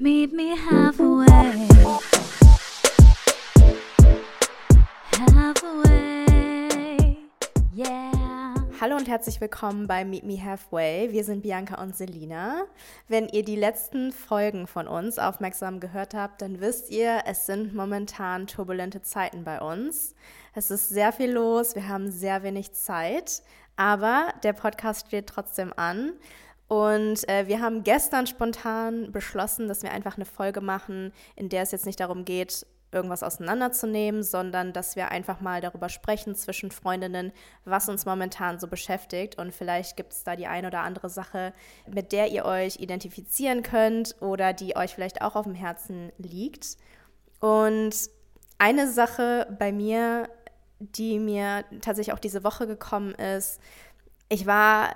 Meet me halfway. Halfway. Yeah. Hallo und herzlich willkommen bei Meet Me Halfway. Wir sind Bianca und Selina. Wenn ihr die letzten Folgen von uns aufmerksam gehört habt, dann wisst ihr, es sind momentan turbulente Zeiten bei uns. Es ist sehr viel los, wir haben sehr wenig Zeit, aber der Podcast steht trotzdem an. Und äh, wir haben gestern spontan beschlossen, dass wir einfach eine Folge machen, in der es jetzt nicht darum geht, irgendwas auseinanderzunehmen, sondern dass wir einfach mal darüber sprechen zwischen Freundinnen, was uns momentan so beschäftigt. Und vielleicht gibt es da die eine oder andere Sache, mit der ihr euch identifizieren könnt oder die euch vielleicht auch auf dem Herzen liegt. Und eine Sache bei mir, die mir tatsächlich auch diese Woche gekommen ist, ich war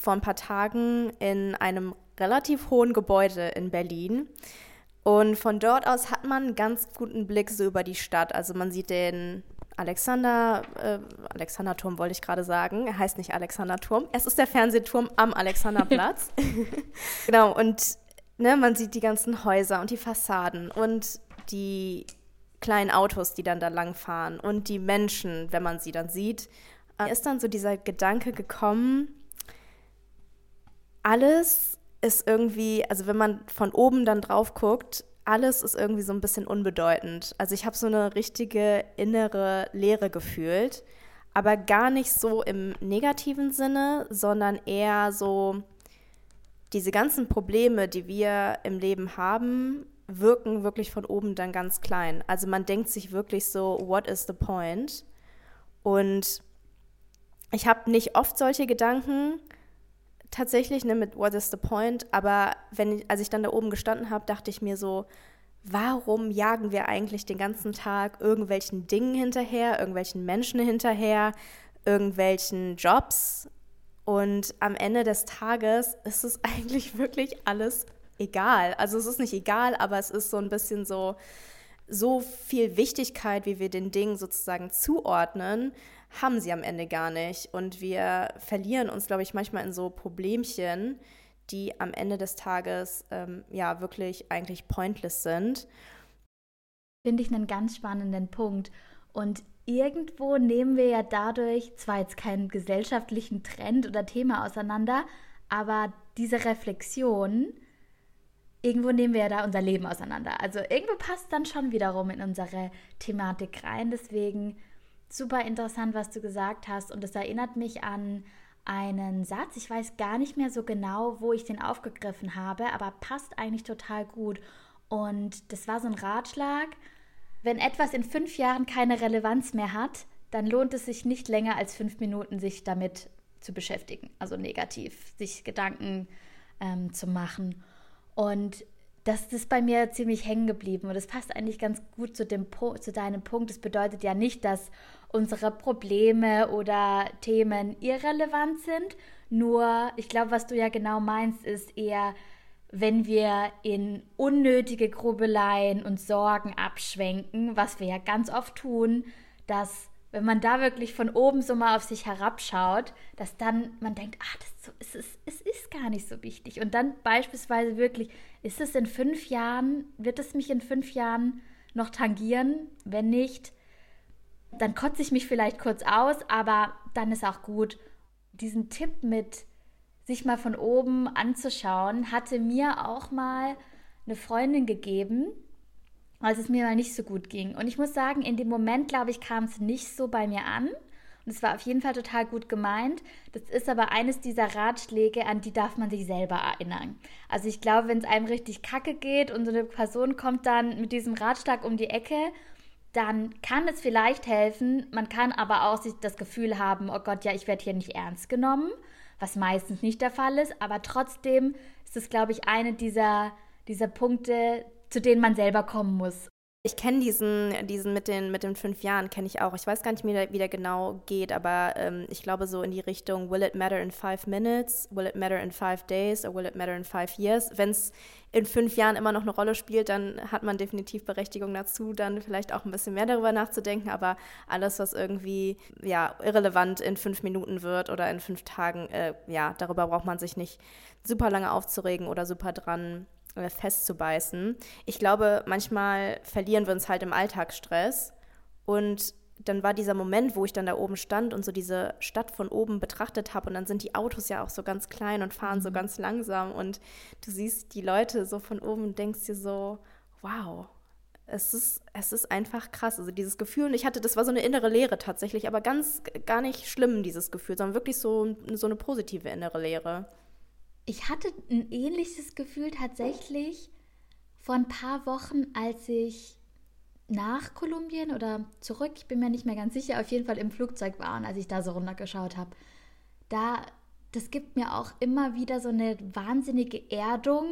vor ein paar Tagen in einem relativ hohen Gebäude in Berlin und von dort aus hat man einen ganz guten Blick so über die Stadt. Also man sieht den Alexander, äh, Alexanderturm wollte ich gerade sagen. Er heißt nicht Alexanderturm. Es ist der Fernsehturm am Alexanderplatz. genau, und ne, man sieht die ganzen Häuser und die Fassaden und die kleinen Autos, die dann da langfahren und die Menschen, wenn man sie dann sieht. Äh, ist dann so dieser Gedanke gekommen, alles ist irgendwie, also wenn man von oben dann drauf guckt, alles ist irgendwie so ein bisschen unbedeutend. Also ich habe so eine richtige innere Leere gefühlt, aber gar nicht so im negativen Sinne, sondern eher so diese ganzen Probleme, die wir im Leben haben, wirken wirklich von oben dann ganz klein. Also man denkt sich wirklich so, what is the point? Und ich habe nicht oft solche Gedanken, tatsächlich ne, mit What is the point? Aber wenn, als ich dann da oben gestanden habe, dachte ich mir so, warum jagen wir eigentlich den ganzen Tag irgendwelchen Dingen hinterher, irgendwelchen Menschen hinterher, irgendwelchen Jobs? Und am Ende des Tages ist es eigentlich wirklich alles egal. Also es ist nicht egal, aber es ist so ein bisschen so, so viel Wichtigkeit, wie wir den Dingen sozusagen zuordnen, haben sie am Ende gar nicht. Und wir verlieren uns, glaube ich, manchmal in so Problemchen, die am Ende des Tages ähm, ja wirklich eigentlich pointless sind. Finde ich einen ganz spannenden Punkt. Und irgendwo nehmen wir ja dadurch zwar jetzt keinen gesellschaftlichen Trend oder Thema auseinander, aber diese Reflexion, irgendwo nehmen wir ja da unser Leben auseinander. Also irgendwo passt dann schon wiederum in unsere Thematik rein. Deswegen super interessant, was du gesagt hast. Und es erinnert mich an einen Satz. Ich weiß gar nicht mehr so genau, wo ich den aufgegriffen habe, aber passt eigentlich total gut. Und das war so ein Ratschlag. Wenn etwas in fünf Jahren keine Relevanz mehr hat, dann lohnt es sich nicht länger als fünf Minuten, sich damit zu beschäftigen, also negativ, sich Gedanken ähm, zu machen. Und das ist bei mir ziemlich hängen geblieben und das passt eigentlich ganz gut zu, dem, zu deinem Punkt. Das bedeutet ja nicht, dass unsere Probleme oder Themen irrelevant sind. Nur, ich glaube, was du ja genau meinst, ist eher, wenn wir in unnötige Grubeleien und Sorgen abschwenken, was wir ja ganz oft tun, dass wenn man da wirklich von oben so mal auf sich herabschaut, dass dann man denkt, ah, das so, es, ist, es ist gar nicht so wichtig. Und dann beispielsweise wirklich, ist es in fünf Jahren, wird es mich in fünf Jahren noch tangieren? Wenn nicht, dann kotze ich mich vielleicht kurz aus, aber dann ist auch gut. Diesen Tipp mit sich mal von oben anzuschauen, hatte mir auch mal eine Freundin gegeben, als es mir mal nicht so gut ging. Und ich muss sagen, in dem Moment, glaube ich, kam es nicht so bei mir an. Und es war auf jeden Fall total gut gemeint. Das ist aber eines dieser Ratschläge, an die darf man sich selber erinnern. Also ich glaube, wenn es einem richtig kacke geht und so eine Person kommt dann mit diesem Ratschlag um die Ecke, dann kann es vielleicht helfen. Man kann aber auch sich das Gefühl haben, oh Gott, ja, ich werde hier nicht ernst genommen, was meistens nicht der Fall ist. Aber trotzdem ist es, glaube ich, eine dieser, dieser Punkte, zu denen man selber kommen muss. Ich kenne diesen, diesen mit den, mit den fünf Jahren, kenne ich auch. Ich weiß gar nicht, der, wie der genau geht, aber ähm, ich glaube so in die Richtung, will it matter in five minutes, will it matter in five days or will it matter in five years? Wenn es in fünf Jahren immer noch eine Rolle spielt, dann hat man definitiv Berechtigung dazu, dann vielleicht auch ein bisschen mehr darüber nachzudenken. Aber alles, was irgendwie ja, irrelevant in fünf Minuten wird oder in fünf Tagen, äh, ja, darüber braucht man sich nicht super lange aufzuregen oder super dran festzubeißen. Ich glaube, manchmal verlieren wir uns halt im Alltagsstress und dann war dieser Moment, wo ich dann da oben stand und so diese Stadt von oben betrachtet habe und dann sind die Autos ja auch so ganz klein und fahren so mhm. ganz langsam und du siehst die Leute so von oben und denkst dir so, wow, es ist, es ist einfach krass. Also dieses Gefühl, und ich hatte, das war so eine innere Leere tatsächlich, aber ganz gar nicht schlimm, dieses Gefühl, sondern wirklich so, so eine positive innere Leere. Ich hatte ein ähnliches Gefühl tatsächlich vor ein paar Wochen, als ich nach Kolumbien oder zurück, ich bin mir nicht mehr ganz sicher, auf jeden Fall im Flugzeug war und als ich da so runtergeschaut habe. Da, das gibt mir auch immer wieder so eine wahnsinnige Erdung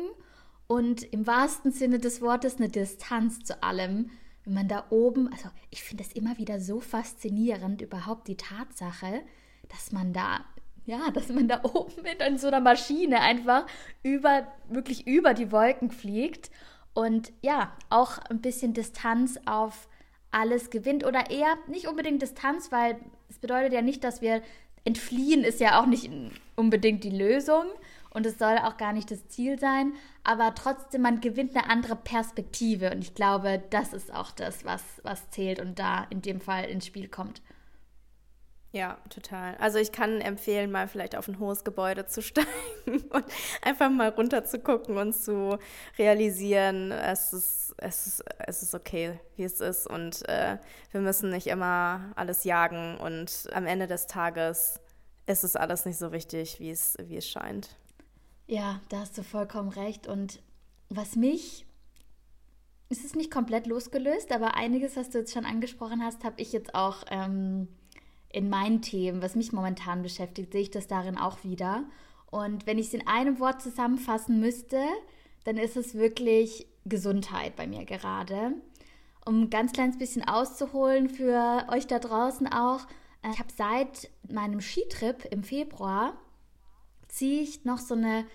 und im wahrsten Sinne des Wortes eine Distanz zu allem. Wenn man da oben, also ich finde es immer wieder so faszinierend, überhaupt die Tatsache, dass man da ja, dass man da oben in so einer Maschine einfach über, wirklich über die Wolken fliegt und ja, auch ein bisschen Distanz auf alles gewinnt oder eher nicht unbedingt Distanz, weil es bedeutet ja nicht, dass wir entfliehen, ist ja auch nicht unbedingt die Lösung und es soll auch gar nicht das Ziel sein, aber trotzdem, man gewinnt eine andere Perspektive und ich glaube, das ist auch das, was, was zählt und da in dem Fall ins Spiel kommt. Ja, total. Also ich kann empfehlen, mal vielleicht auf ein hohes Gebäude zu steigen und einfach mal runter zu gucken und zu realisieren, es ist, es ist, es ist okay, wie es ist. Und äh, wir müssen nicht immer alles jagen und am Ende des Tages ist es alles nicht so wichtig, wie es, wie es scheint. Ja, da hast du vollkommen recht. Und was mich es ist nicht komplett losgelöst, aber einiges, was du jetzt schon angesprochen hast, habe ich jetzt auch ähm, in meinen Themen, was mich momentan beschäftigt, sehe ich das darin auch wieder. Und wenn ich es in einem Wort zusammenfassen müsste, dann ist es wirklich Gesundheit bei mir gerade. Um ein ganz kleines bisschen auszuholen für euch da draußen auch, äh, ich habe seit meinem Skitrip im Februar, ziehe ich noch so eine,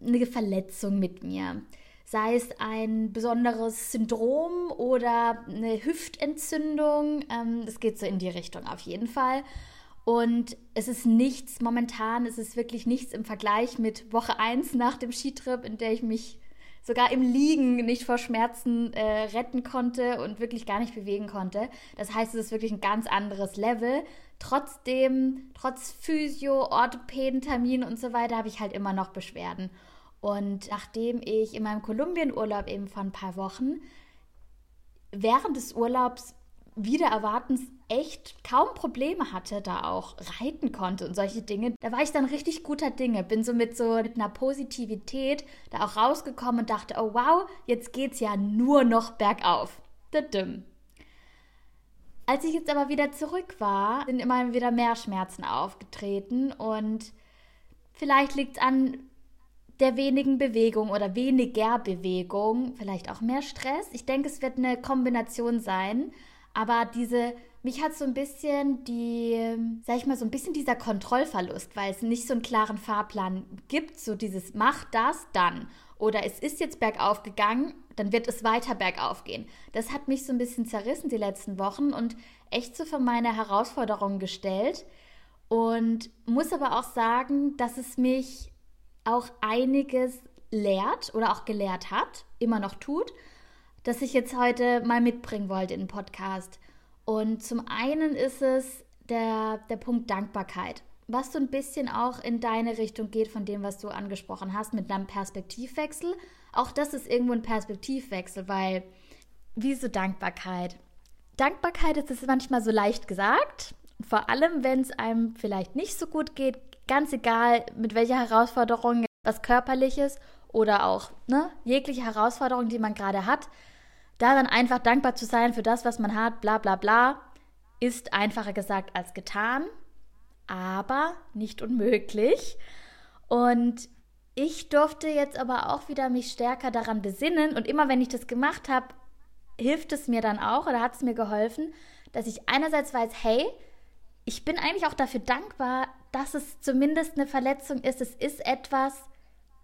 eine Verletzung mit mir sei es ein besonderes Syndrom oder eine Hüftentzündung. Ähm, es geht so in die Richtung auf jeden Fall. Und es ist nichts momentan, es ist wirklich nichts im Vergleich mit Woche 1 nach dem Skitrip, in der ich mich sogar im Liegen nicht vor Schmerzen äh, retten konnte und wirklich gar nicht bewegen konnte. Das heißt, es ist wirklich ein ganz anderes Level. Trotzdem, trotz Physio, Orthopädentermin und so weiter, habe ich halt immer noch Beschwerden. Und nachdem ich in meinem Kolumbienurlaub eben vor ein paar Wochen während des Urlaubs wieder erwartens echt kaum Probleme hatte, da auch reiten konnte und solche Dinge, da war ich dann richtig guter Dinge. Bin so mit so mit einer Positivität da auch rausgekommen und dachte, oh wow, jetzt geht's ja nur noch bergauf. Düdüm. Als ich jetzt aber wieder zurück war, sind immer wieder mehr Schmerzen aufgetreten und vielleicht liegt es an der wenigen Bewegung oder weniger Bewegung, vielleicht auch mehr Stress. Ich denke, es wird eine Kombination sein. Aber diese, mich hat so ein bisschen die, sag ich mal, so ein bisschen dieser Kontrollverlust, weil es nicht so einen klaren Fahrplan gibt, so dieses mach das dann. Oder es ist jetzt bergauf gegangen, dann wird es weiter bergauf gehen. Das hat mich so ein bisschen zerrissen die letzten Wochen und echt so für meine Herausforderungen gestellt. Und muss aber auch sagen, dass es mich auch einiges lehrt oder auch gelehrt hat, immer noch tut, das ich jetzt heute mal mitbringen wollte in den Podcast. Und zum einen ist es der, der Punkt Dankbarkeit, was so ein bisschen auch in deine Richtung geht von dem, was du angesprochen hast, mit einem Perspektivwechsel. Auch das ist irgendwo ein Perspektivwechsel, weil wieso Dankbarkeit? Dankbarkeit ist es manchmal so leicht gesagt, vor allem wenn es einem vielleicht nicht so gut geht, Ganz egal, mit welcher Herausforderung, was körperliches oder auch ne, jegliche Herausforderung, die man gerade hat, da dann einfach dankbar zu sein für das, was man hat, bla bla bla, ist einfacher gesagt als getan, aber nicht unmöglich. Und ich durfte jetzt aber auch wieder mich stärker daran besinnen und immer wenn ich das gemacht habe, hilft es mir dann auch oder hat es mir geholfen, dass ich einerseits weiß, hey, ich bin eigentlich auch dafür dankbar, dass es zumindest eine Verletzung ist. Es ist etwas,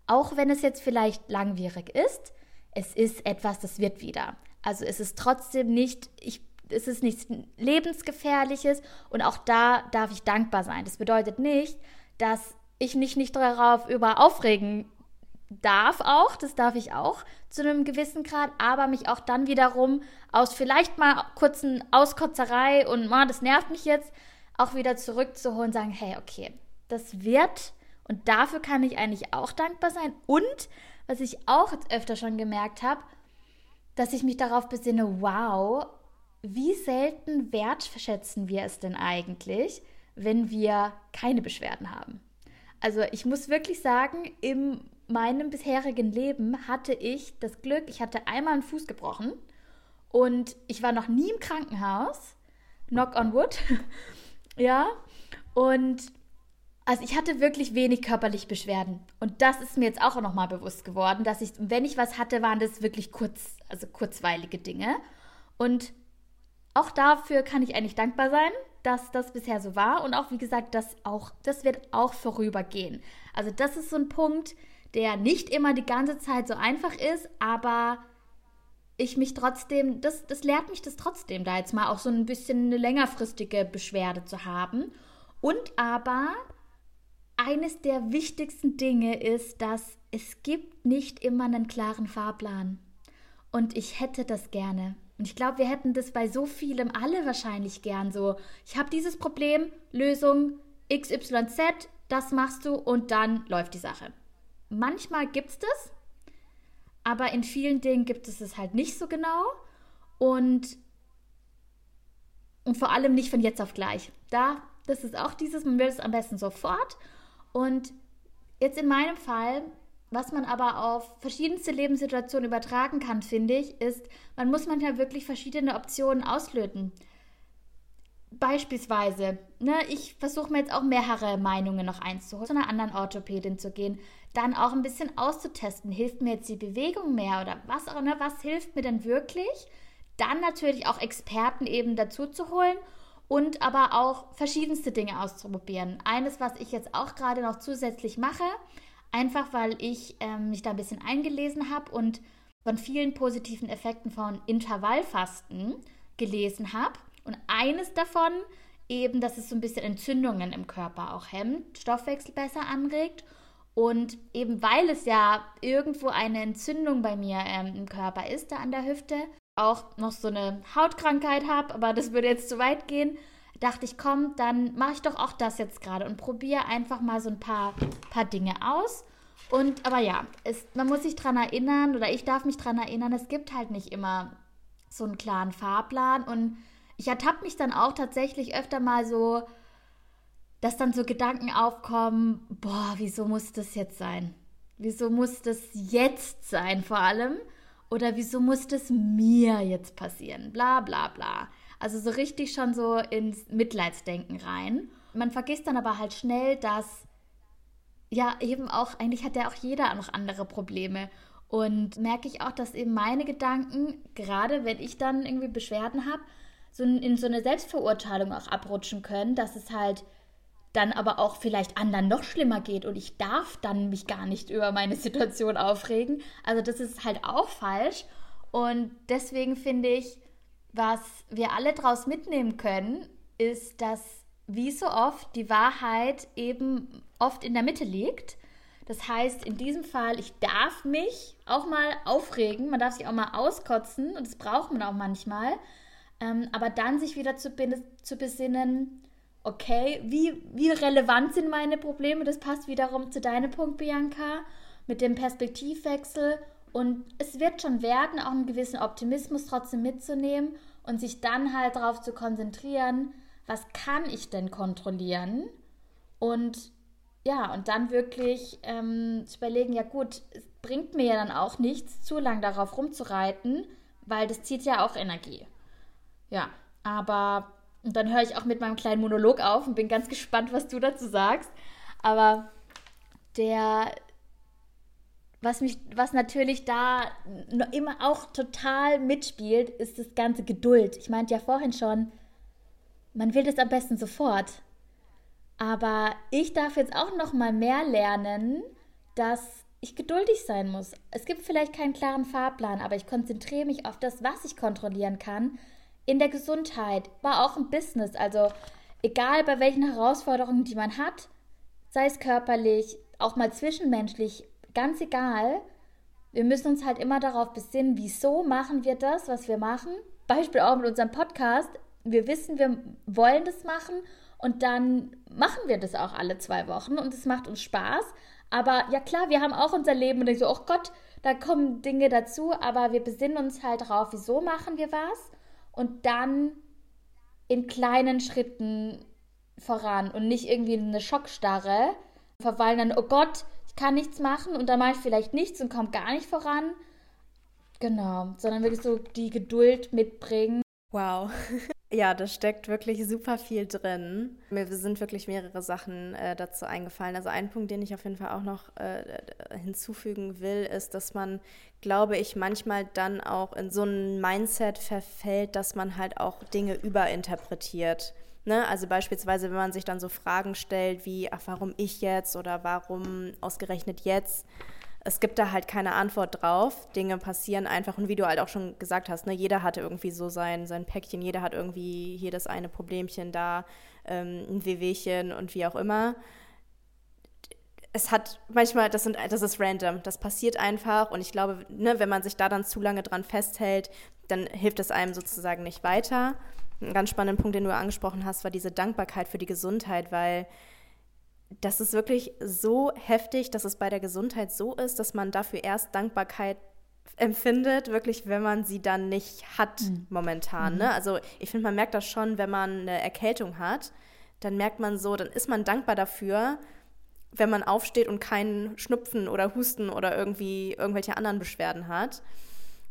auch wenn es jetzt vielleicht langwierig ist, es ist etwas, das wird wieder. Also es ist trotzdem nicht, ich, es ist nichts lebensgefährliches und auch da darf ich dankbar sein. Das bedeutet nicht, dass ich mich nicht darauf über aufregen darf auch, das darf ich auch zu einem gewissen Grad, aber mich auch dann wiederum aus vielleicht mal kurzen Auskotzerei und oh, das nervt mich jetzt, auch wieder zurückzuholen und sagen, hey, okay, das wird und dafür kann ich eigentlich auch dankbar sein. Und was ich auch öfter schon gemerkt habe, dass ich mich darauf besinne, wow, wie selten wertschätzen wir es denn eigentlich, wenn wir keine Beschwerden haben. Also ich muss wirklich sagen, in meinem bisherigen Leben hatte ich das Glück, ich hatte einmal einen Fuß gebrochen und ich war noch nie im Krankenhaus. Knock on wood. Ja. Und also ich hatte wirklich wenig körperliche Beschwerden. Und das ist mir jetzt auch nochmal bewusst geworden, dass ich, wenn ich was hatte, waren das wirklich kurz, also kurzweilige Dinge. Und auch dafür kann ich eigentlich dankbar sein, dass das bisher so war. Und auch, wie gesagt, das auch, das wird auch vorübergehen. Also das ist so ein Punkt, der nicht immer die ganze Zeit so einfach ist, aber ich mich trotzdem, das, das lehrt mich das trotzdem, da jetzt mal auch so ein bisschen eine längerfristige Beschwerde zu haben. Und aber eines der wichtigsten Dinge ist, dass es gibt nicht immer einen klaren Fahrplan. Und ich hätte das gerne. Und ich glaube, wir hätten das bei so vielem alle wahrscheinlich gern so. Ich habe dieses Problem, Lösung XYZ, das machst du und dann läuft die Sache. Manchmal gibt es das, aber in vielen Dingen gibt es es halt nicht so genau. Und, und vor allem nicht von jetzt auf gleich. Da, das ist auch dieses, man will es am besten sofort. Und jetzt in meinem Fall, was man aber auf verschiedenste Lebenssituationen übertragen kann, finde ich, ist, man muss manchmal wirklich verschiedene Optionen auslöten. Beispielsweise, ne, ich versuche mir jetzt auch mehrere Meinungen noch einzuholen, zu einer anderen Orthopädin zu gehen, dann auch ein bisschen auszutesten, hilft mir jetzt die Bewegung mehr oder was auch, ne, was hilft mir denn wirklich? Dann natürlich auch Experten eben dazu zu holen und aber auch verschiedenste Dinge auszuprobieren. Eines, was ich jetzt auch gerade noch zusätzlich mache, einfach weil ich ähm, mich da ein bisschen eingelesen habe und von vielen positiven Effekten von Intervallfasten gelesen habe. Und eines davon eben, dass es so ein bisschen Entzündungen im Körper auch hemmt, Stoffwechsel besser anregt. Und eben weil es ja irgendwo eine Entzündung bei mir ähm, im Körper ist, da an der Hüfte, auch noch so eine Hautkrankheit habe, aber das würde jetzt zu weit gehen, dachte ich, komm, dann mache ich doch auch das jetzt gerade und probiere einfach mal so ein paar, paar Dinge aus. Und aber ja, es, man muss sich daran erinnern, oder ich darf mich daran erinnern, es gibt halt nicht immer so einen klaren Fahrplan. Und ich ertappe mich dann auch tatsächlich öfter mal so, dass dann so Gedanken aufkommen, boah, wieso muss das jetzt sein? Wieso muss das jetzt sein vor allem? Oder wieso muss das mir jetzt passieren? Bla bla bla. Also so richtig schon so ins Mitleidsdenken rein. Man vergisst dann aber halt schnell, dass ja eben auch, eigentlich hat ja auch jeder noch andere Probleme. Und merke ich auch, dass eben meine Gedanken, gerade wenn ich dann irgendwie Beschwerden habe, so in so eine Selbstverurteilung auch abrutschen können, dass es halt dann aber auch vielleicht anderen noch schlimmer geht und ich darf dann mich gar nicht über meine Situation aufregen. Also das ist halt auch falsch und deswegen finde ich, was wir alle daraus mitnehmen können, ist, dass wie so oft die Wahrheit eben oft in der Mitte liegt. Das heißt, in diesem Fall, ich darf mich auch mal aufregen, man darf sich auch mal auskotzen und das braucht man auch manchmal. Ähm, aber dann sich wieder zu, zu besinnen, okay, wie, wie relevant sind meine Probleme? Das passt wiederum zu deinem Punkt, Bianca, mit dem Perspektivwechsel. Und es wird schon werden, auch einen gewissen Optimismus trotzdem mitzunehmen und sich dann halt darauf zu konzentrieren, was kann ich denn kontrollieren? Und ja, und dann wirklich ähm, zu überlegen, ja gut, es bringt mir ja dann auch nichts, zu lang darauf rumzureiten, weil das zieht ja auch Energie. Ja, aber und dann höre ich auch mit meinem kleinen Monolog auf und bin ganz gespannt, was du dazu sagst. Aber der, was mich, was natürlich da immer auch total mitspielt, ist das ganze Geduld. Ich meinte ja vorhin schon, man will das am besten sofort. Aber ich darf jetzt auch noch mal mehr lernen, dass ich geduldig sein muss. Es gibt vielleicht keinen klaren Fahrplan, aber ich konzentriere mich auf das, was ich kontrollieren kann. In der Gesundheit, war auch im Business. Also egal bei welchen Herausforderungen, die man hat, sei es körperlich, auch mal zwischenmenschlich, ganz egal. Wir müssen uns halt immer darauf besinnen, wieso machen wir das, was wir machen. Beispiel auch mit unserem Podcast. Wir wissen, wir wollen das machen und dann machen wir das auch alle zwei Wochen und es macht uns Spaß. Aber ja klar, wir haben auch unser Leben und denken so, oh Gott, da kommen Dinge dazu, aber wir besinnen uns halt darauf, wieso machen wir was und dann in kleinen Schritten voran und nicht irgendwie in eine Schockstarre verweilen dann, oh Gott, ich kann nichts machen und dann mache ich vielleicht nichts und komme gar nicht voran. Genau, sondern wirklich so die Geduld mitbringen. Wow. Ja, da steckt wirklich super viel drin. Mir sind wirklich mehrere Sachen äh, dazu eingefallen. Also ein Punkt, den ich auf jeden Fall auch noch äh, hinzufügen will, ist, dass man, glaube ich, manchmal dann auch in so ein Mindset verfällt, dass man halt auch Dinge überinterpretiert. Ne? Also beispielsweise, wenn man sich dann so Fragen stellt wie, ach, warum ich jetzt oder warum ausgerechnet jetzt? Es gibt da halt keine Antwort drauf. Dinge passieren einfach und wie du halt auch schon gesagt hast, ne, jeder hatte irgendwie so sein, sein Päckchen, jeder hat irgendwie hier das eine Problemchen, da ähm, ein Wehwehchen und wie auch immer. Es hat manchmal, das, sind, das ist random, das passiert einfach und ich glaube, ne, wenn man sich da dann zu lange dran festhält, dann hilft es einem sozusagen nicht weiter. Ein ganz spannender Punkt, den du angesprochen hast, war diese Dankbarkeit für die Gesundheit, weil das ist wirklich so heftig, dass es bei der Gesundheit so ist, dass man dafür erst Dankbarkeit empfindet, wirklich, wenn man sie dann nicht hat mhm. momentan. Ne? Mhm. Also ich finde, man merkt das schon, wenn man eine Erkältung hat, dann merkt man so, dann ist man dankbar dafür, wenn man aufsteht und keinen Schnupfen oder Husten oder irgendwie irgendwelche anderen Beschwerden hat.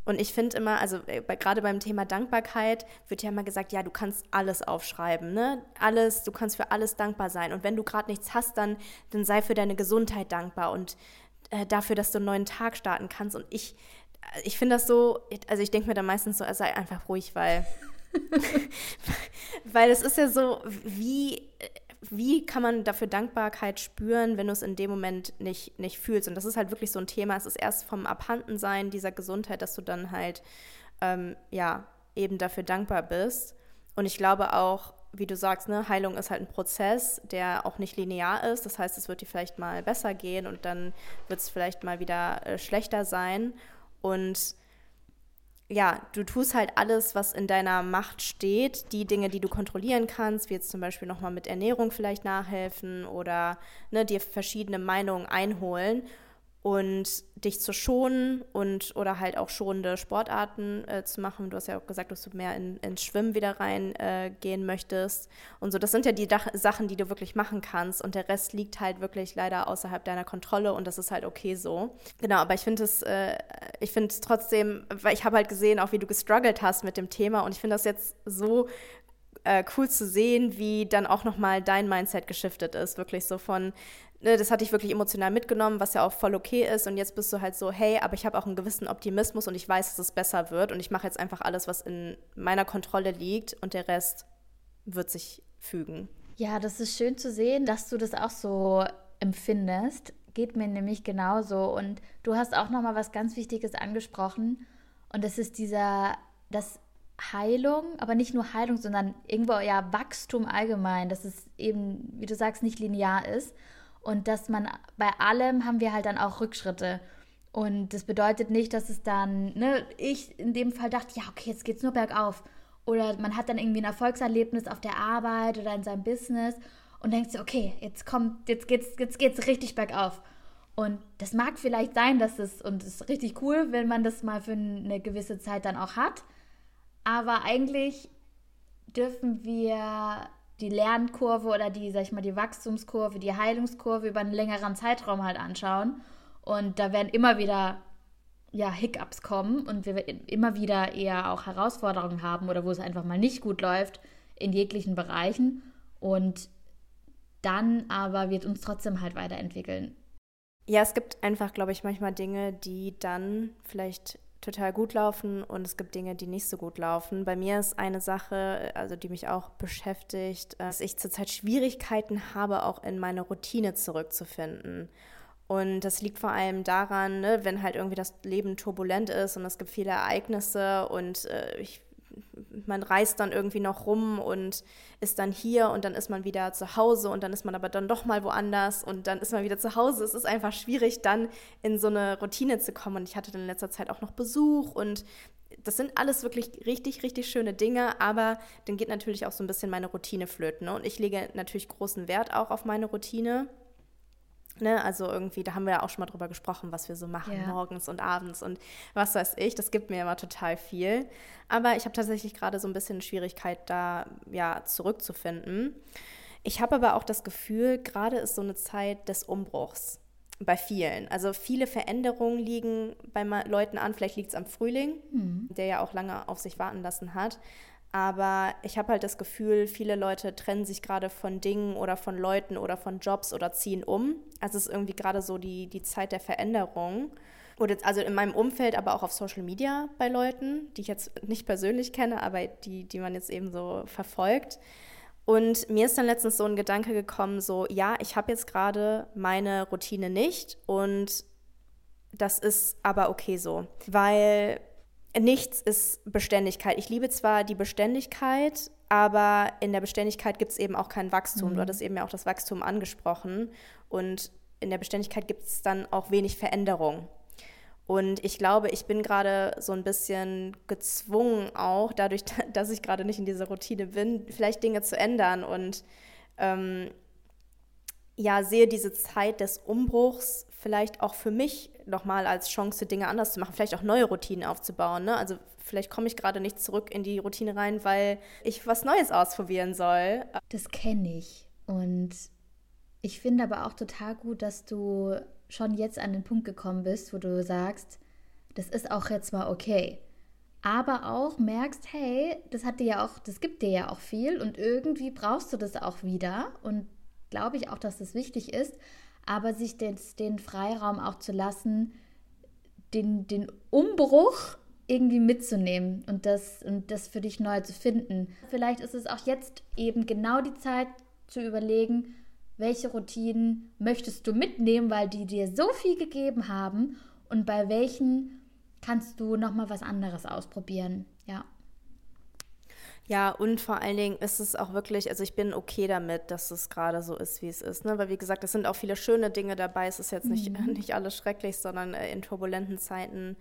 Und ich finde immer, also äh, bei, gerade beim Thema Dankbarkeit wird ja immer gesagt, ja, du kannst alles aufschreiben, ne? Alles, du kannst für alles dankbar sein. Und wenn du gerade nichts hast, dann, dann sei für deine Gesundheit dankbar und äh, dafür, dass du einen neuen Tag starten kannst. Und ich, äh, ich finde das so, also ich denke mir dann meistens so, sei einfach ruhig, weil, weil es ist ja so, wie wie kann man dafür Dankbarkeit spüren, wenn du es in dem Moment nicht, nicht fühlst? Und das ist halt wirklich so ein Thema. Es ist erst vom Abhandensein dieser Gesundheit, dass du dann halt, ähm, ja, eben dafür dankbar bist. Und ich glaube auch, wie du sagst, ne, Heilung ist halt ein Prozess, der auch nicht linear ist. Das heißt, es wird dir vielleicht mal besser gehen und dann wird es vielleicht mal wieder äh, schlechter sein. Und ja, du tust halt alles, was in deiner Macht steht, die Dinge, die du kontrollieren kannst, wie jetzt zum Beispiel nochmal mit Ernährung vielleicht nachhelfen oder ne, dir verschiedene Meinungen einholen und dich zu schonen und oder halt auch schonende Sportarten äh, zu machen. Du hast ja auch gesagt, dass du mehr in, ins Schwimmen wieder reingehen äh, möchtest und so. Das sind ja die Dach Sachen, die du wirklich machen kannst und der Rest liegt halt wirklich leider außerhalb deiner Kontrolle und das ist halt okay so. Genau, aber ich finde es, äh, ich finde es trotzdem, weil ich habe halt gesehen, auch wie du gestruggelt hast mit dem Thema und ich finde das jetzt so äh, cool zu sehen, wie dann auch nochmal dein Mindset geschiftet ist. Wirklich so von, ne, das hat dich wirklich emotional mitgenommen, was ja auch voll okay ist. Und jetzt bist du halt so, hey, aber ich habe auch einen gewissen Optimismus und ich weiß, dass es besser wird. Und ich mache jetzt einfach alles, was in meiner Kontrolle liegt und der Rest wird sich fügen. Ja, das ist schön zu sehen, dass du das auch so empfindest. Geht mir nämlich genauso. Und du hast auch nochmal was ganz Wichtiges angesprochen. Und das ist dieser, dass Heilung, aber nicht nur Heilung, sondern irgendwo ja Wachstum allgemein, dass es eben, wie du sagst, nicht linear ist und dass man bei allem haben wir halt dann auch Rückschritte. Und das bedeutet nicht, dass es dann, ne, ich in dem Fall dachte, ja, okay, jetzt geht's nur bergauf. Oder man hat dann irgendwie ein Erfolgserlebnis auf der Arbeit oder in seinem Business und denkt sich, okay, jetzt kommt, jetzt geht's, jetzt geht's richtig bergauf. Und das mag vielleicht sein, dass es, und es ist richtig cool, wenn man das mal für eine gewisse Zeit dann auch hat. Aber eigentlich dürfen wir die Lernkurve oder die, sag ich mal, die Wachstumskurve, die Heilungskurve über einen längeren Zeitraum halt anschauen. Und da werden immer wieder ja, Hiccups kommen und wir immer wieder eher auch Herausforderungen haben oder wo es einfach mal nicht gut läuft in jeglichen Bereichen. Und dann aber wird uns trotzdem halt weiterentwickeln. Ja, es gibt einfach, glaube ich, manchmal Dinge, die dann vielleicht total gut laufen und es gibt Dinge, die nicht so gut laufen. Bei mir ist eine Sache, also die mich auch beschäftigt, dass ich zurzeit Schwierigkeiten habe, auch in meine Routine zurückzufinden. Und das liegt vor allem daran, ne, wenn halt irgendwie das Leben turbulent ist und es gibt viele Ereignisse und äh, ich man reist dann irgendwie noch rum und ist dann hier und dann ist man wieder zu Hause und dann ist man aber dann doch mal woanders und dann ist man wieder zu Hause. Es ist einfach schwierig, dann in so eine Routine zu kommen. Und ich hatte dann in letzter Zeit auch noch Besuch und das sind alles wirklich richtig, richtig schöne Dinge, aber dann geht natürlich auch so ein bisschen meine Routine flöten. Ne? Und ich lege natürlich großen Wert auch auf meine Routine. Ne, also irgendwie, da haben wir ja auch schon mal drüber gesprochen, was wir so machen ja. morgens und abends und was weiß ich. Das gibt mir immer total viel. Aber ich habe tatsächlich gerade so ein bisschen Schwierigkeit, da ja zurückzufinden. Ich habe aber auch das Gefühl, gerade ist so eine Zeit des Umbruchs bei vielen. Also viele Veränderungen liegen bei Leuten an. Vielleicht liegt es am Frühling, mhm. der ja auch lange auf sich warten lassen hat. Aber ich habe halt das Gefühl, viele Leute trennen sich gerade von Dingen oder von Leuten oder von Jobs oder ziehen um. Also es ist irgendwie gerade so die, die Zeit der Veränderung. Oder also in meinem Umfeld, aber auch auf Social Media bei Leuten, die ich jetzt nicht persönlich kenne, aber die, die man jetzt eben so verfolgt. Und mir ist dann letztens so ein Gedanke gekommen, so, ja, ich habe jetzt gerade meine Routine nicht und das ist aber okay so, weil nichts ist Beständigkeit. Ich liebe zwar die Beständigkeit, aber in der Beständigkeit gibt es eben auch kein Wachstum. Mhm. Du hattest eben ja auch das Wachstum angesprochen. Und in der Beständigkeit gibt es dann auch wenig Veränderung. Und ich glaube, ich bin gerade so ein bisschen gezwungen, auch dadurch, dass ich gerade nicht in dieser Routine bin, vielleicht Dinge zu ändern und ähm, ja, sehe diese Zeit des Umbruchs vielleicht auch für mich nochmal als Chance, Dinge anders zu machen, vielleicht auch neue Routinen aufzubauen. Ne? Also vielleicht komme ich gerade nicht zurück in die Routine rein, weil ich was Neues ausprobieren soll. Das kenne ich. Und ich finde aber auch total gut, dass du schon jetzt an den Punkt gekommen bist, wo du sagst, das ist auch jetzt mal okay. Aber auch merkst, hey, das hat dir ja auch, das gibt dir ja auch viel und irgendwie brauchst du das auch wieder. Und glaube ich auch, dass das wichtig ist aber sich den, den Freiraum auch zu lassen, den, den Umbruch irgendwie mitzunehmen und das, und das für dich neu zu finden. Vielleicht ist es auch jetzt eben genau die Zeit zu überlegen, welche Routinen möchtest du mitnehmen, weil die dir so viel gegeben haben und bei welchen kannst du noch mal was anderes ausprobieren. Ja. Ja, und vor allen Dingen ist es auch wirklich, also ich bin okay damit, dass es gerade so ist, wie es ist. Ne? Weil wie gesagt, es sind auch viele schöne Dinge dabei. Es ist jetzt nicht, mhm. nicht alles schrecklich, sondern äh, in turbulenten Zeiten,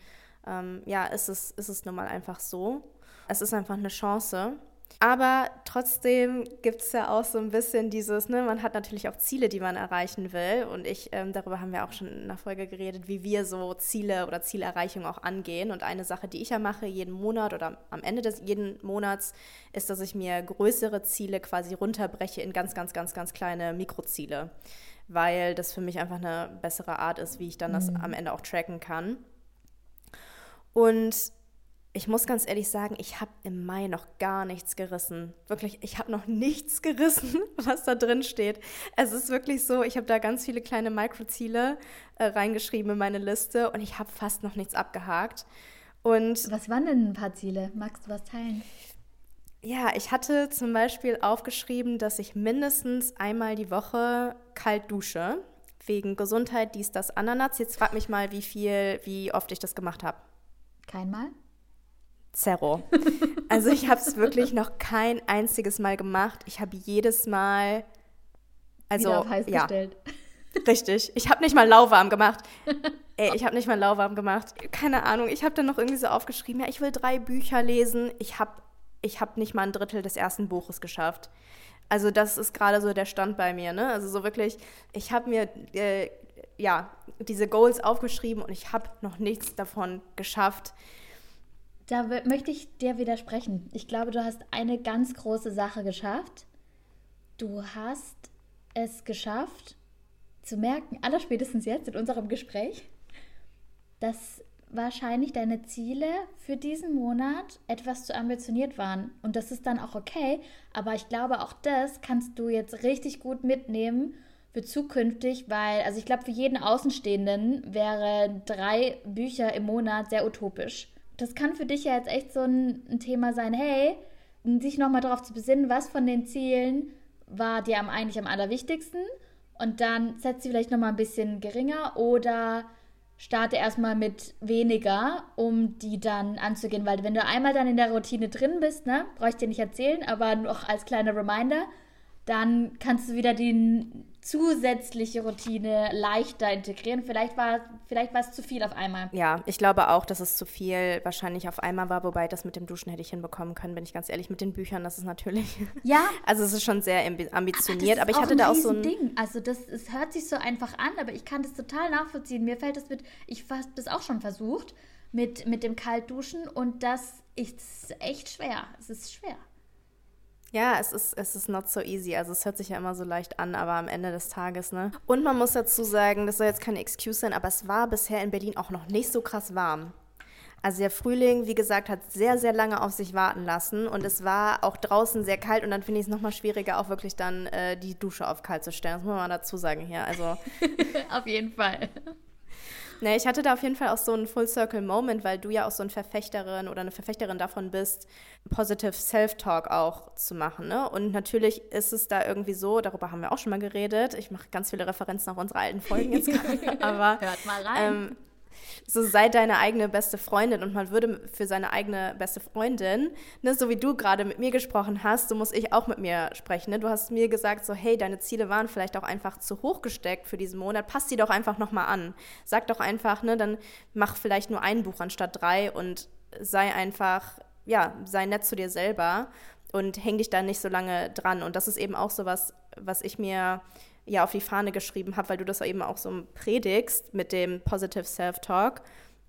ähm, ja, ist es, ist es nun mal einfach so. Es ist einfach eine Chance. Aber trotzdem gibt es ja auch so ein bisschen dieses, ne, man hat natürlich auch Ziele, die man erreichen will. Und ich, ähm, darüber haben wir auch schon in einer Folge geredet, wie wir so Ziele oder Zielerreichung auch angehen. Und eine Sache, die ich ja mache, jeden Monat oder am Ende des jeden Monats, ist, dass ich mir größere Ziele quasi runterbreche in ganz, ganz, ganz, ganz kleine Mikroziele. Weil das für mich einfach eine bessere Art ist, wie ich dann mhm. das am Ende auch tracken kann. Und ich muss ganz ehrlich sagen, ich habe im Mai noch gar nichts gerissen. Wirklich, ich habe noch nichts gerissen, was da drin steht. Es ist wirklich so, ich habe da ganz viele kleine Mikroziele äh, reingeschrieben in meine Liste und ich habe fast noch nichts abgehakt. Und was waren denn ein paar Ziele? Magst du was teilen? Ja, ich hatte zum Beispiel aufgeschrieben, dass ich mindestens einmal die Woche kalt dusche. Wegen Gesundheit, dies, das, Ananas. Jetzt frag mich mal, wie viel, wie oft ich das gemacht habe. Keinmal? Zerro. Also ich habe es wirklich noch kein einziges Mal gemacht. Ich habe jedes Mal, also Wieder auf heiß ja, gestellt. richtig. Ich habe nicht mal lauwarm gemacht. Ey, ich habe nicht mal lauwarm gemacht. Keine Ahnung. Ich habe dann noch irgendwie so aufgeschrieben, ja, ich will drei Bücher lesen. Ich habe, ich habe nicht mal ein Drittel des ersten Buches geschafft. Also das ist gerade so der Stand bei mir. Ne? Also so wirklich, ich habe mir äh, ja diese Goals aufgeschrieben und ich habe noch nichts davon geschafft. Da möchte ich dir widersprechen. Ich glaube, du hast eine ganz große Sache geschafft. Du hast es geschafft, zu merken, allerspätestens jetzt in unserem Gespräch, dass wahrscheinlich deine Ziele für diesen Monat etwas zu ambitioniert waren. Und das ist dann auch okay. Aber ich glaube, auch das kannst du jetzt richtig gut mitnehmen für zukünftig, weil, also ich glaube, für jeden Außenstehenden wäre drei Bücher im Monat sehr utopisch. Das kann für dich ja jetzt echt so ein, ein Thema sein, hey, sich nochmal darauf zu besinnen, was von den Zielen war dir am, eigentlich am allerwichtigsten? Und dann setzt sie vielleicht nochmal ein bisschen geringer oder starte erstmal mit weniger, um die dann anzugehen, weil wenn du einmal dann in der Routine drin bist, ne, brauche ich dir nicht erzählen, aber noch als kleiner Reminder, dann kannst du wieder die zusätzliche Routine leichter integrieren. Vielleicht war, vielleicht war es zu viel auf einmal. Ja, ich glaube auch, dass es zu viel wahrscheinlich auf einmal war, wobei das mit dem Duschen hätte ich hinbekommen können, bin ich ganz ehrlich. Mit den Büchern, das ist natürlich. Ja. Also es ist schon sehr ambitioniert, aber, aber ich hatte da auch so ein. Ding. Also das es hört sich so einfach an, aber ich kann das total nachvollziehen. Mir fällt das mit, ich habe das auch schon versucht, mit, mit dem Kaltduschen und das ist echt schwer. Es ist schwer. Ja, es ist, es ist not so easy. Also es hört sich ja immer so leicht an, aber am Ende des Tages, ne? Und man muss dazu sagen, das soll jetzt keine Excuse sein, aber es war bisher in Berlin auch noch nicht so krass warm. Also der Frühling, wie gesagt, hat sehr, sehr lange auf sich warten lassen und es war auch draußen sehr kalt und dann finde ich es nochmal schwieriger, auch wirklich dann äh, die Dusche auf kalt zu stellen. Das muss man mal dazu sagen hier. Also auf jeden Fall. Nee, ich hatte da auf jeden Fall auch so einen Full-Circle-Moment, weil du ja auch so eine Verfechterin oder eine Verfechterin davon bist, Positive Self-Talk auch zu machen. Ne? Und natürlich ist es da irgendwie so, darüber haben wir auch schon mal geredet. Ich mache ganz viele Referenzen auf unsere alten Folgen jetzt gerade, aber hört mal rein. Ähm, so sei deine eigene beste Freundin und man würde für seine eigene beste Freundin, ne, so wie du gerade mit mir gesprochen hast, so muss ich auch mit mir sprechen. Ne? Du hast mir gesagt, so hey, deine Ziele waren vielleicht auch einfach zu hoch gesteckt für diesen Monat, passt sie doch einfach nochmal an. Sag doch einfach, ne, dann mach vielleicht nur ein Buch anstatt drei und sei einfach, ja, sei nett zu dir selber und häng dich da nicht so lange dran. Und das ist eben auch so was, was ich mir ja auf die Fahne geschrieben habe, weil du das eben auch so predigst mit dem Positive Self-Talk.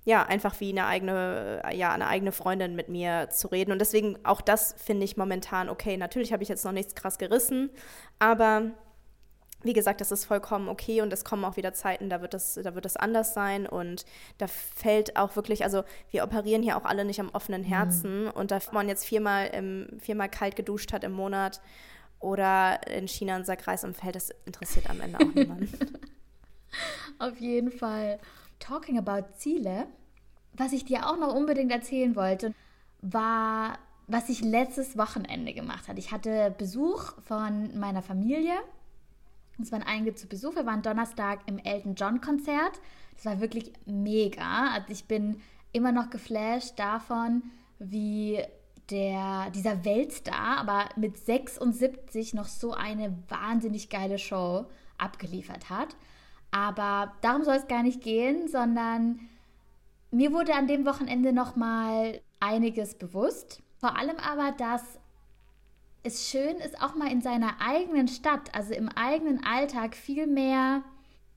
Ja, einfach wie eine eigene, ja, eine eigene Freundin mit mir zu reden. Und deswegen auch das finde ich momentan okay. Natürlich habe ich jetzt noch nichts krass gerissen, aber wie gesagt, das ist vollkommen okay und es kommen auch wieder Zeiten, da wird das, da wird es anders sein und da fällt auch wirklich, also wir operieren hier auch alle nicht am offenen mhm. Herzen mhm. und da man jetzt viermal, im, viermal kalt geduscht hat im Monat oder in China unser Kreis umfällt, das interessiert am Ende auch niemanden. Auf jeden Fall. Talking about Ziele, was ich dir auch noch unbedingt erzählen wollte, war, was ich letztes Wochenende gemacht habe. Ich hatte Besuch von meiner Familie. Es waren einige zu Besuch. Wir waren Donnerstag im Elton John Konzert. Das war wirklich mega. Also ich bin immer noch geflasht davon, wie der, dieser Weltstar, aber mit 76 noch so eine wahnsinnig geile Show abgeliefert hat. Aber darum soll es gar nicht gehen, sondern mir wurde an dem Wochenende noch mal einiges bewusst. Vor allem aber, dass es schön ist, auch mal in seiner eigenen Stadt, also im eigenen Alltag, viel mehr,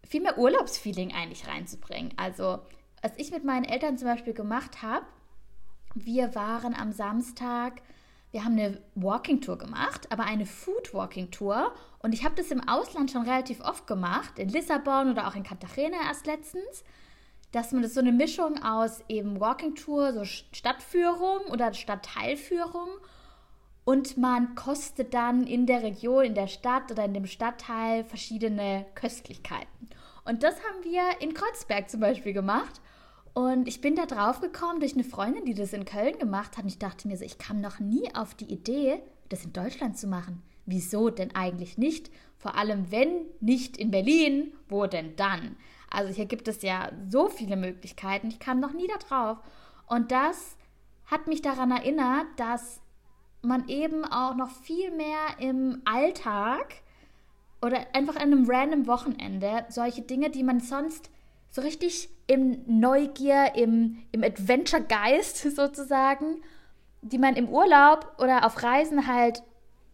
viel mehr Urlaubsfeeling eigentlich reinzubringen. Also, was ich mit meinen Eltern zum Beispiel gemacht habe, wir waren am Samstag, wir haben eine Walking Tour gemacht, aber eine Food Walking Tour. Und ich habe das im Ausland schon relativ oft gemacht, in Lissabon oder auch in Cartagena erst letztens, dass man das so eine Mischung aus eben Walking Tour, so Stadtführung oder Stadtteilführung und man kostet dann in der Region, in der Stadt oder in dem Stadtteil verschiedene Köstlichkeiten. Und das haben wir in Kreuzberg zum Beispiel gemacht. Und ich bin da drauf gekommen durch eine Freundin, die das in Köln gemacht hat. Und ich dachte mir so, ich kam noch nie auf die Idee, das in Deutschland zu machen. Wieso denn eigentlich nicht? Vor allem, wenn nicht in Berlin, wo denn dann? Also hier gibt es ja so viele Möglichkeiten. Ich kam noch nie da drauf. Und das hat mich daran erinnert, dass man eben auch noch viel mehr im Alltag oder einfach an einem random Wochenende solche Dinge, die man sonst so richtig im Neugier, im, im Adventure-Geist sozusagen, die man im Urlaub oder auf Reisen halt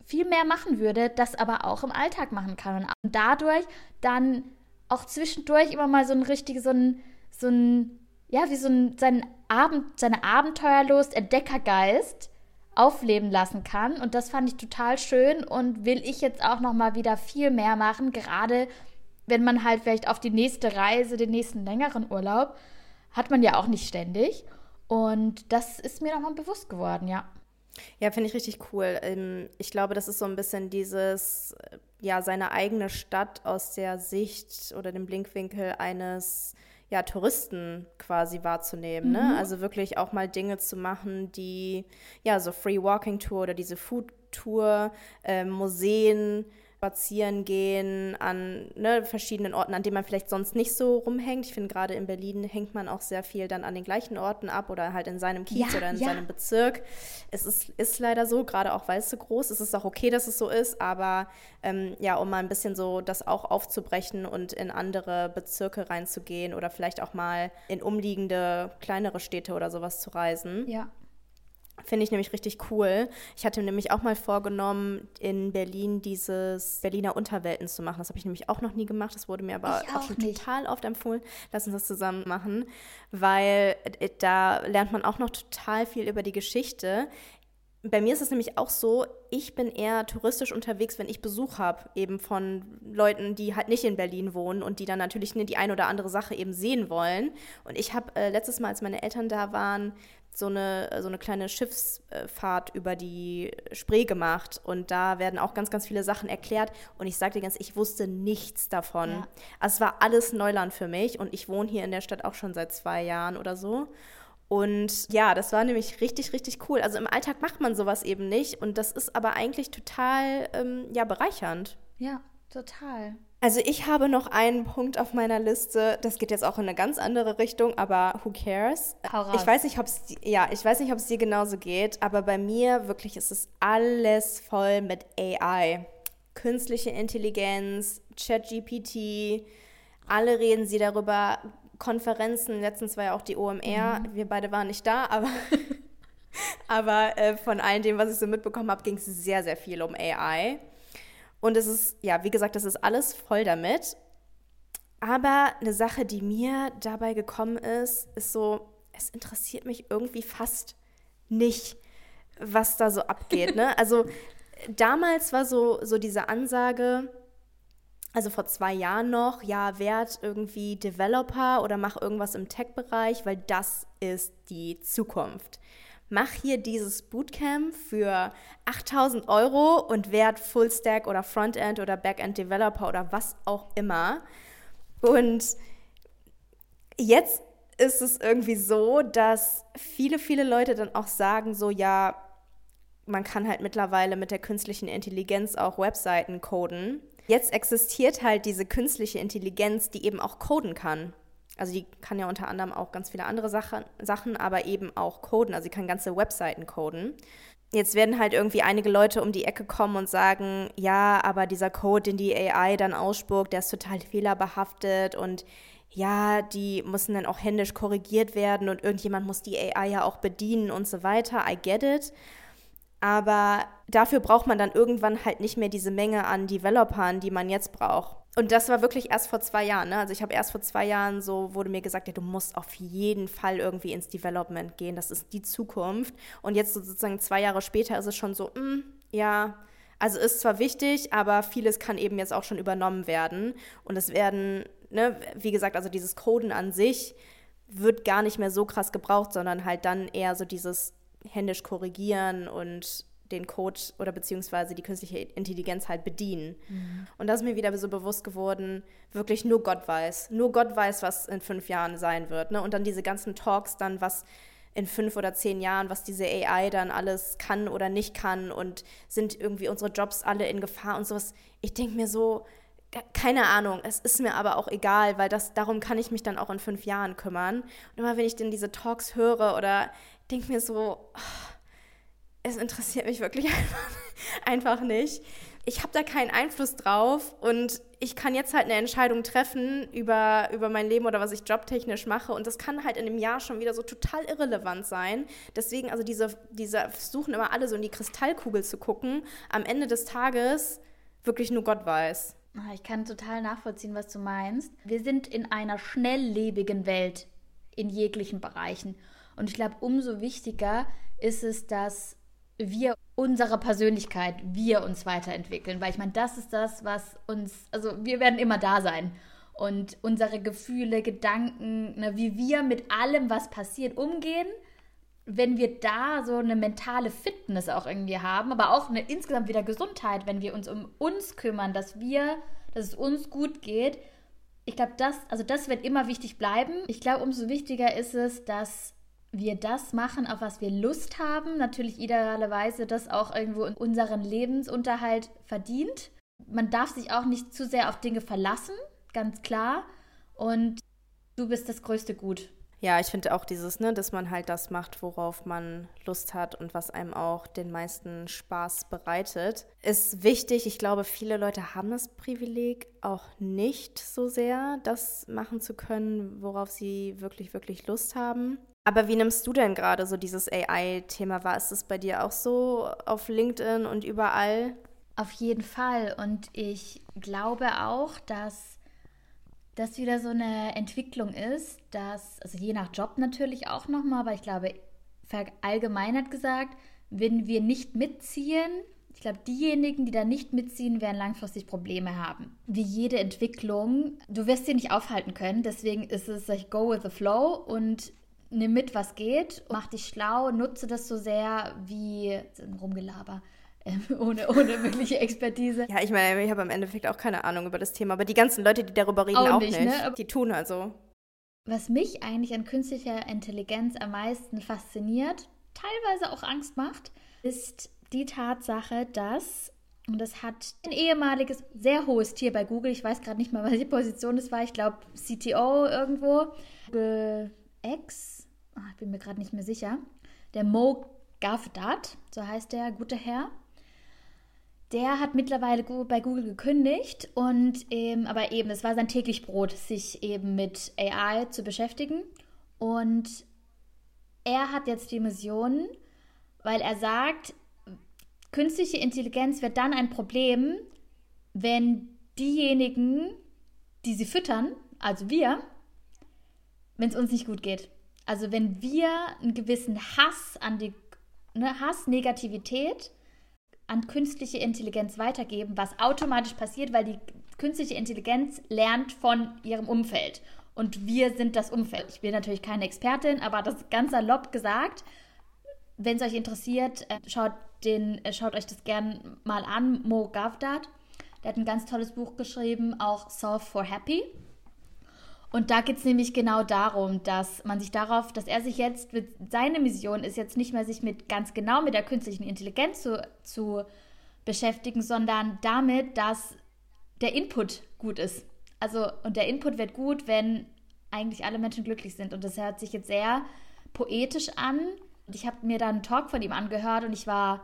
viel mehr machen würde, das aber auch im Alltag machen kann. Und dadurch dann auch zwischendurch immer mal so ein richtiges, so ein, so ein, ja, wie so ein, sein Abend, seine Abenteuerlust, Entdeckergeist aufleben lassen kann. Und das fand ich total schön und will ich jetzt auch noch mal wieder viel mehr machen, gerade wenn man halt vielleicht auf die nächste Reise, den nächsten längeren Urlaub, hat man ja auch nicht ständig. Und das ist mir nochmal bewusst geworden, ja. Ja, finde ich richtig cool. Ähm, ich glaube, das ist so ein bisschen dieses, äh, ja, seine eigene Stadt aus der Sicht oder dem Blinkwinkel eines ja, Touristen quasi wahrzunehmen. Ne? Mhm. Ne? Also wirklich auch mal Dinge zu machen, die, ja, so Free Walking Tour oder diese Food Tour, äh, Museen, spazieren gehen an ne, verschiedenen Orten, an denen man vielleicht sonst nicht so rumhängt. Ich finde, gerade in Berlin hängt man auch sehr viel dann an den gleichen Orten ab oder halt in seinem Kiez ja, oder in ja. seinem Bezirk. Es ist, ist leider so, gerade auch weil es so groß ist. Es ist auch okay, dass es so ist, aber ähm, ja, um mal ein bisschen so das auch aufzubrechen und in andere Bezirke reinzugehen oder vielleicht auch mal in umliegende kleinere Städte oder sowas zu reisen. Ja. Finde ich nämlich richtig cool. Ich hatte nämlich auch mal vorgenommen, in Berlin dieses Berliner Unterwelten zu machen. Das habe ich nämlich auch noch nie gemacht. Das wurde mir aber auch, auch schon nicht. total oft empfohlen. Lass uns das zusammen machen, weil äh, da lernt man auch noch total viel über die Geschichte. Bei mir ist es nämlich auch so, ich bin eher touristisch unterwegs, wenn ich Besuch habe, eben von Leuten, die halt nicht in Berlin wohnen und die dann natürlich die eine oder andere Sache eben sehen wollen. Und ich habe äh, letztes Mal, als meine Eltern da waren, so eine, so eine kleine Schiffsfahrt über die Spree gemacht und da werden auch ganz, ganz viele Sachen erklärt und ich sage dir ganz, ich wusste nichts davon. Ja. Also es war alles Neuland für mich und ich wohne hier in der Stadt auch schon seit zwei Jahren oder so. Und ja, das war nämlich richtig, richtig cool. Also im Alltag macht man sowas eben nicht und das ist aber eigentlich total ähm, ja, bereichernd. Ja, total. Also ich habe noch einen Punkt auf meiner Liste, das geht jetzt auch in eine ganz andere Richtung, aber who cares? Ich weiß nicht, ob es ja, ich weiß nicht, ob es dir genauso geht, aber bei mir wirklich ist es alles voll mit AI. Künstliche Intelligenz, ChatGPT, alle reden sie darüber, Konferenzen, letztens war ja auch die OMR, mhm. wir beide waren nicht da, aber aber äh, von all dem, was ich so mitbekommen habe, ging es sehr, sehr viel um AI. Und es ist, ja, wie gesagt, das ist alles voll damit. Aber eine Sache, die mir dabei gekommen ist, ist so, es interessiert mich irgendwie fast nicht, was da so abgeht. Ne? Also damals war so, so diese Ansage, also vor zwei Jahren noch, ja, werd irgendwie Developer oder mach irgendwas im Tech-Bereich, weil das ist die Zukunft mach hier dieses Bootcamp für 8000 Euro und werd Fullstack oder Frontend oder Backend Developer oder was auch immer. Und jetzt ist es irgendwie so, dass viele, viele Leute dann auch sagen, so ja, man kann halt mittlerweile mit der künstlichen Intelligenz auch Webseiten coden. Jetzt existiert halt diese künstliche Intelligenz, die eben auch coden kann. Also die kann ja unter anderem auch ganz viele andere Sachen, Sachen, aber eben auch coden. Also sie kann ganze Webseiten coden. Jetzt werden halt irgendwie einige Leute um die Ecke kommen und sagen, ja, aber dieser Code, den die AI dann ausspuckt, der ist total fehlerbehaftet und ja, die müssen dann auch händisch korrigiert werden und irgendjemand muss die AI ja auch bedienen und so weiter. I get it. Aber dafür braucht man dann irgendwann halt nicht mehr diese Menge an Developern, die man jetzt braucht. Und das war wirklich erst vor zwei Jahren. Ne? Also ich habe erst vor zwei Jahren so, wurde mir gesagt, ja, du musst auf jeden Fall irgendwie ins Development gehen. Das ist die Zukunft. Und jetzt sozusagen zwei Jahre später ist es schon so, mh, hm, ja, also ist zwar wichtig, aber vieles kann eben jetzt auch schon übernommen werden. Und es werden, ne, wie gesagt, also dieses Coden an sich wird gar nicht mehr so krass gebraucht, sondern halt dann eher so dieses händisch korrigieren und den Code oder beziehungsweise die künstliche Intelligenz halt bedienen. Mhm. Und das ist mir wieder so bewusst geworden, wirklich nur Gott weiß. Nur Gott weiß, was in fünf Jahren sein wird. Ne? Und dann diese ganzen Talks dann, was in fünf oder zehn Jahren, was diese AI dann alles kann oder nicht kann und sind irgendwie unsere Jobs alle in Gefahr und sowas. Ich denke mir so, keine Ahnung, es ist mir aber auch egal, weil das, darum kann ich mich dann auch in fünf Jahren kümmern. Und immer wenn ich dann diese Talks höre oder denke mir so, oh, es interessiert mich wirklich einfach, nicht. Ich habe da keinen Einfluss drauf und ich kann jetzt halt eine Entscheidung treffen über, über mein Leben oder was ich jobtechnisch mache und das kann halt in einem Jahr schon wieder so total irrelevant sein. Deswegen, also diese, diese versuchen immer alle so in die Kristallkugel zu gucken. Am Ende des Tages wirklich nur Gott weiß. Ah, ich kann total nachvollziehen, was du meinst. Wir sind in einer schnelllebigen Welt in jeglichen Bereichen. Und ich glaube, umso wichtiger ist es, dass wir unsere Persönlichkeit, wir uns weiterentwickeln. Weil ich meine, das ist das, was uns, also wir werden immer da sein. Und unsere Gefühle, Gedanken, ne, wie wir mit allem, was passiert, umgehen, wenn wir da so eine mentale Fitness auch irgendwie haben, aber auch eine insgesamt wieder Gesundheit, wenn wir uns um uns kümmern, dass wir, dass es uns gut geht, ich glaube, das, also das wird immer wichtig bleiben. Ich glaube, umso wichtiger ist es, dass wir das machen, auf was wir Lust haben. Natürlich idealerweise das auch irgendwo in unseren Lebensunterhalt verdient. Man darf sich auch nicht zu sehr auf Dinge verlassen, ganz klar. Und du bist das größte Gut. Ja, ich finde auch dieses, ne, dass man halt das macht, worauf man Lust hat und was einem auch den meisten Spaß bereitet, ist wichtig. Ich glaube, viele Leute haben das Privileg auch nicht so sehr, das machen zu können, worauf sie wirklich, wirklich Lust haben. Aber wie nimmst du denn gerade so dieses AI-Thema wahr? Ist es bei dir auch so auf LinkedIn und überall? Auf jeden Fall. Und ich glaube auch, dass das wieder so eine Entwicklung ist, dass, also je nach Job natürlich auch nochmal, aber ich glaube, verallgemeinert gesagt, wenn wir nicht mitziehen, ich glaube, diejenigen, die da nicht mitziehen, werden langfristig Probleme haben. Wie jede Entwicklung, du wirst sie nicht aufhalten können, deswegen ist es like go with the flow und nimm mit, was geht, mach dich schlau, nutze das so sehr wie Rumgelaber. Ähm, ohne, ohne wirkliche Expertise. Ja, ich meine, ich habe im Endeffekt auch keine Ahnung über das Thema, aber die ganzen Leute, die darüber reden, auch, auch nicht. Ne? Die tun also. Was mich eigentlich an künstlicher Intelligenz am meisten fasziniert, teilweise auch Angst macht, ist die Tatsache, dass, und das hat ein ehemaliges, sehr hohes Tier bei Google, ich weiß gerade nicht mal, was die Position das war, ich glaube CTO irgendwo, Google X, ich bin mir gerade nicht mehr sicher, der Mo Gavdat, so heißt der gute Herr. Der hat mittlerweile bei Google gekündigt und ähm, aber eben, es war sein täglich Brot, sich eben mit AI zu beschäftigen. Und er hat jetzt die Mission, weil er sagt, künstliche Intelligenz wird dann ein Problem, wenn diejenigen, die sie füttern, also wir, wenn es uns nicht gut geht. Also wenn wir einen gewissen Hass an die ne, Hass, Negativität an künstliche Intelligenz weitergeben, was automatisch passiert, weil die künstliche Intelligenz lernt von ihrem Umfeld. Und wir sind das Umfeld. Ich bin natürlich keine Expertin, aber das ganz salopp gesagt. Wenn es euch interessiert, äh, schaut, den, äh, schaut euch das gern mal an. Mo Gavdat. Der hat ein ganz tolles Buch geschrieben, auch Solve for Happy. Und da geht es nämlich genau darum, dass man sich darauf, dass er sich jetzt, mit, seine Mission ist jetzt nicht mehr sich mit ganz genau mit der künstlichen Intelligenz zu, zu beschäftigen, sondern damit, dass der Input gut ist. Also, und der Input wird gut, wenn eigentlich alle Menschen glücklich sind. Und das hört sich jetzt sehr poetisch an. Und ich habe mir da einen Talk von ihm angehört und ich war,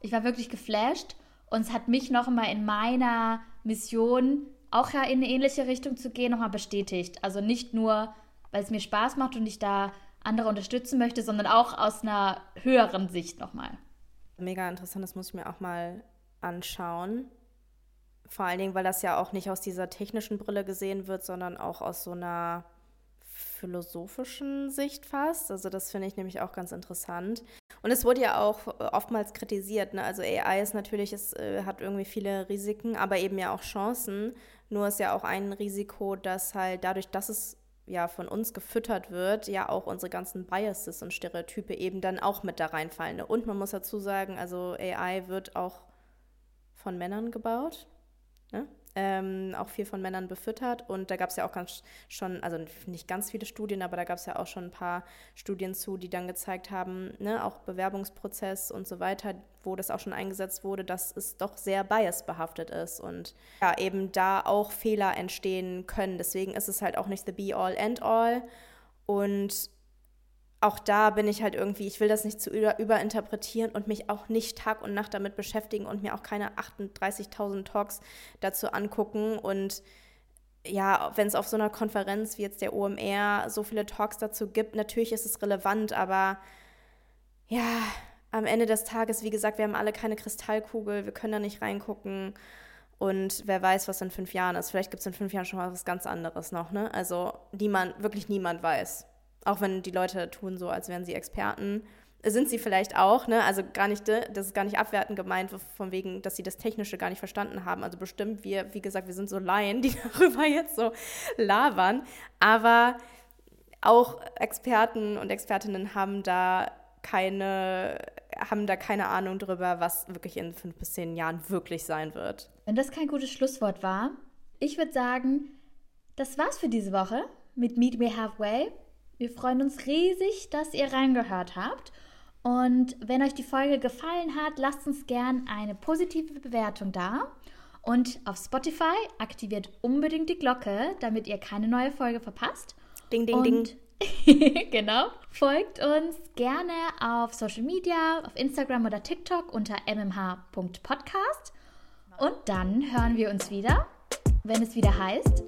ich war wirklich geflasht. Und es hat mich noch mal in meiner Mission auch ja in eine ähnliche Richtung zu gehen, nochmal bestätigt. Also nicht nur, weil es mir Spaß macht und ich da andere unterstützen möchte, sondern auch aus einer höheren Sicht nochmal. Mega interessant, das muss ich mir auch mal anschauen. Vor allen Dingen, weil das ja auch nicht aus dieser technischen Brille gesehen wird, sondern auch aus so einer philosophischen Sicht fast. Also das finde ich nämlich auch ganz interessant. Und es wurde ja auch oftmals kritisiert. Ne? Also AI ist natürlich, es äh, hat irgendwie viele Risiken, aber eben ja auch Chancen. Nur ist ja auch ein Risiko, dass halt dadurch, dass es ja von uns gefüttert wird, ja auch unsere ganzen Biases und Stereotype eben dann auch mit da reinfallen. Und man muss dazu sagen, also AI wird auch von Männern gebaut. Ähm, auch viel von Männern befüttert. Und da gab es ja auch ganz schon, also nicht ganz viele Studien, aber da gab es ja auch schon ein paar Studien zu, die dann gezeigt haben, ne, auch Bewerbungsprozess und so weiter, wo das auch schon eingesetzt wurde, dass es doch sehr biasbehaftet ist und ja, eben da auch Fehler entstehen können. Deswegen ist es halt auch nicht the be all and all. Und auch da bin ich halt irgendwie, ich will das nicht zu über, überinterpretieren und mich auch nicht Tag und Nacht damit beschäftigen und mir auch keine 38.000 Talks dazu angucken. Und ja, wenn es auf so einer Konferenz wie jetzt der OMR so viele Talks dazu gibt, natürlich ist es relevant, aber ja, am Ende des Tages, wie gesagt, wir haben alle keine Kristallkugel, wir können da nicht reingucken. Und wer weiß, was in fünf Jahren ist. Vielleicht gibt es in fünf Jahren schon mal was ganz anderes noch, ne? Also niemand, wirklich niemand weiß. Auch wenn die Leute tun so, als wären sie Experten. Sind sie vielleicht auch, ne? Also gar nicht, das ist gar nicht abwertend gemeint, von wegen, dass sie das Technische gar nicht verstanden haben. Also bestimmt, wir, wie gesagt, wir sind so Laien, die darüber jetzt so labern. Aber auch Experten und Expertinnen haben da keine, haben da keine Ahnung drüber, was wirklich in fünf bis zehn Jahren wirklich sein wird. Wenn das kein gutes Schlusswort war, ich würde sagen, das war's für diese Woche mit Meet Me Halfway. Wir freuen uns riesig, dass ihr reingehört habt. Und wenn euch die Folge gefallen hat, lasst uns gern eine positive Bewertung da. Und auf Spotify aktiviert unbedingt die Glocke, damit ihr keine neue Folge verpasst. Ding, ding, Und ding. genau. Folgt uns gerne auf Social Media, auf Instagram oder TikTok unter mmh.podcast. Und dann hören wir uns wieder, wenn es wieder heißt